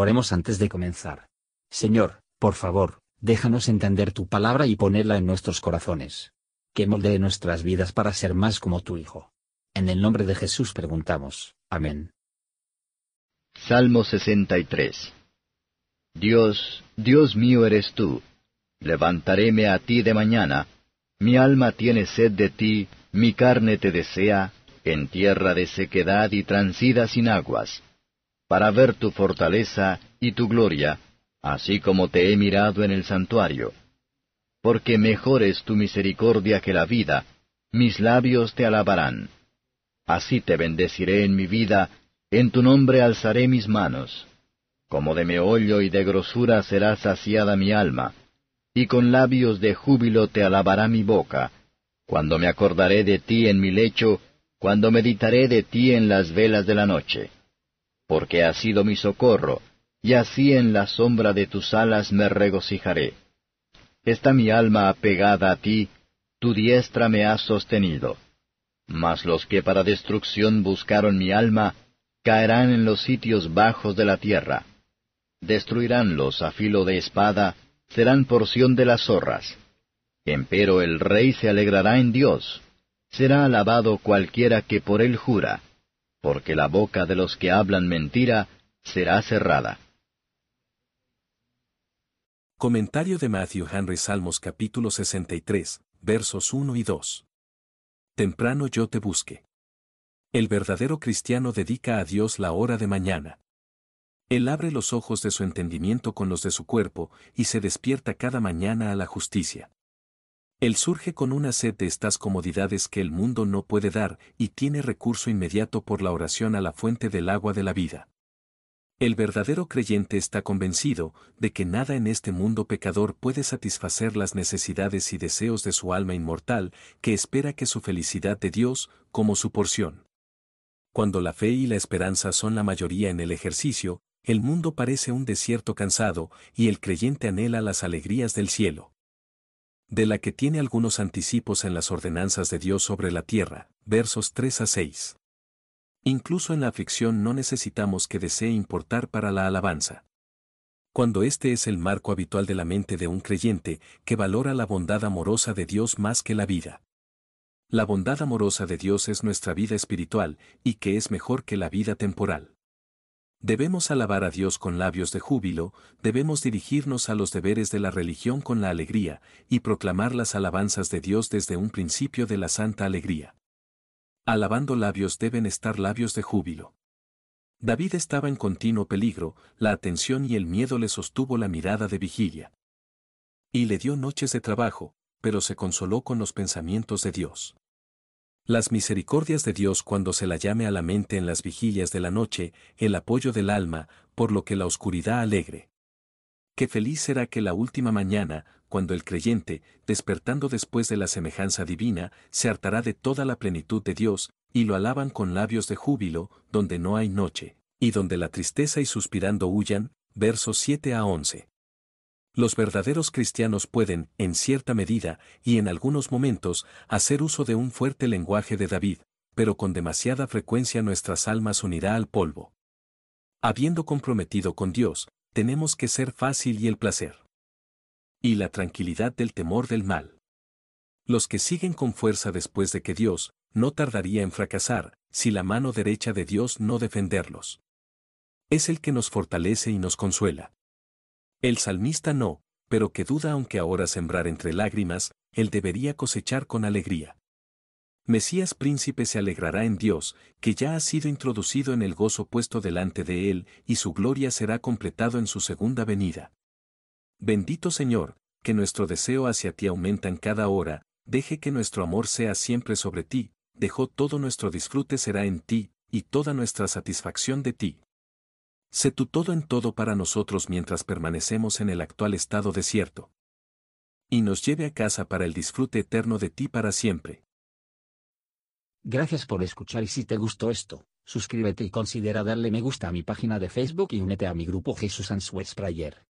Oremos antes de comenzar. Señor, por favor, déjanos entender tu palabra y ponerla en nuestros corazones. Que moldee nuestras vidas para ser más como tu Hijo. En el nombre de Jesús preguntamos. Amén. Salmo 63 Dios, Dios mío eres tú. Levantaréme a ti de mañana. Mi alma tiene sed de ti, mi carne te desea, en tierra de sequedad y transida sin aguas, para ver tu fortaleza y tu gloria, así como te he mirado en el santuario. Porque mejor es tu misericordia que la vida, mis labios te alabarán. Así te bendeciré en mi vida, en tu nombre alzaré mis manos. Como de meollo y de grosura será saciada mi alma, y con labios de júbilo te alabará mi boca, cuando me acordaré de ti en mi lecho, cuando meditaré de ti en las velas de la noche. Porque has sido mi socorro, y así en la sombra de tus alas me regocijaré. Está mi alma apegada a ti, tu diestra me ha sostenido. Mas los que para destrucción buscaron mi alma, caerán en los sitios bajos de la tierra. Destruiránlos a filo de espada, serán porción de las zorras. Empero el rey se alegrará en Dios. Será alabado cualquiera que por él jura, porque la boca de los que hablan mentira será cerrada. Comentario de Matthew Henry Salmos capítulo 63, versos 1 y 2. Temprano yo te busque. El verdadero cristiano dedica a Dios la hora de mañana. Él abre los ojos de su entendimiento con los de su cuerpo, y se despierta cada mañana a la justicia. Él surge con una sed de estas comodidades que el mundo no puede dar, y tiene recurso inmediato por la oración a la fuente del agua de la vida. El verdadero creyente está convencido de que nada en este mundo pecador puede satisfacer las necesidades y deseos de su alma inmortal, que espera que su felicidad de Dios, como su porción. Cuando la fe y la esperanza son la mayoría en el ejercicio, el mundo parece un desierto cansado, y el creyente anhela las alegrías del cielo. De la que tiene algunos anticipos en las ordenanzas de Dios sobre la tierra, versos 3 a 6. Incluso en la aflicción no necesitamos que desee importar para la alabanza. Cuando este es el marco habitual de la mente de un creyente que valora la bondad amorosa de Dios más que la vida. La bondad amorosa de Dios es nuestra vida espiritual y que es mejor que la vida temporal. Debemos alabar a Dios con labios de júbilo, debemos dirigirnos a los deberes de la religión con la alegría, y proclamar las alabanzas de Dios desde un principio de la santa alegría. Alabando labios deben estar labios de júbilo. David estaba en continuo peligro, la atención y el miedo le sostuvo la mirada de vigilia. Y le dio noches de trabajo, pero se consoló con los pensamientos de Dios. Las misericordias de Dios cuando se la llame a la mente en las vigilias de la noche, el apoyo del alma, por lo que la oscuridad alegre. Qué feliz será que la última mañana, cuando el creyente, despertando después de la semejanza divina, se hartará de toda la plenitud de Dios, y lo alaban con labios de júbilo, donde no hay noche, y donde la tristeza y suspirando huyan, versos 7 a 11. Los verdaderos cristianos pueden, en cierta medida, y en algunos momentos, hacer uso de un fuerte lenguaje de David, pero con demasiada frecuencia nuestras almas unirá al polvo. Habiendo comprometido con Dios, tenemos que ser fácil y el placer y la tranquilidad del temor del mal. Los que siguen con fuerza después de que Dios, no tardaría en fracasar, si la mano derecha de Dios no defenderlos. Es el que nos fortalece y nos consuela. El salmista no, pero que duda aunque ahora sembrar entre lágrimas, él debería cosechar con alegría. Mesías príncipe se alegrará en Dios, que ya ha sido introducido en el gozo puesto delante de él, y su gloria será completado en su segunda venida. Bendito Señor, que nuestro deseo hacia ti aumenta en cada hora, deje que nuestro amor sea siempre sobre ti, dejó todo nuestro disfrute será en ti, y toda nuestra satisfacción de ti. Sé tú todo en todo para nosotros mientras permanecemos en el actual estado desierto. Y nos lleve a casa para el disfrute eterno de ti para siempre. Gracias por escuchar y si te gustó esto, suscríbete y considera darle me gusta a mi página de Facebook y únete a mi grupo Jesús Answers Prayer.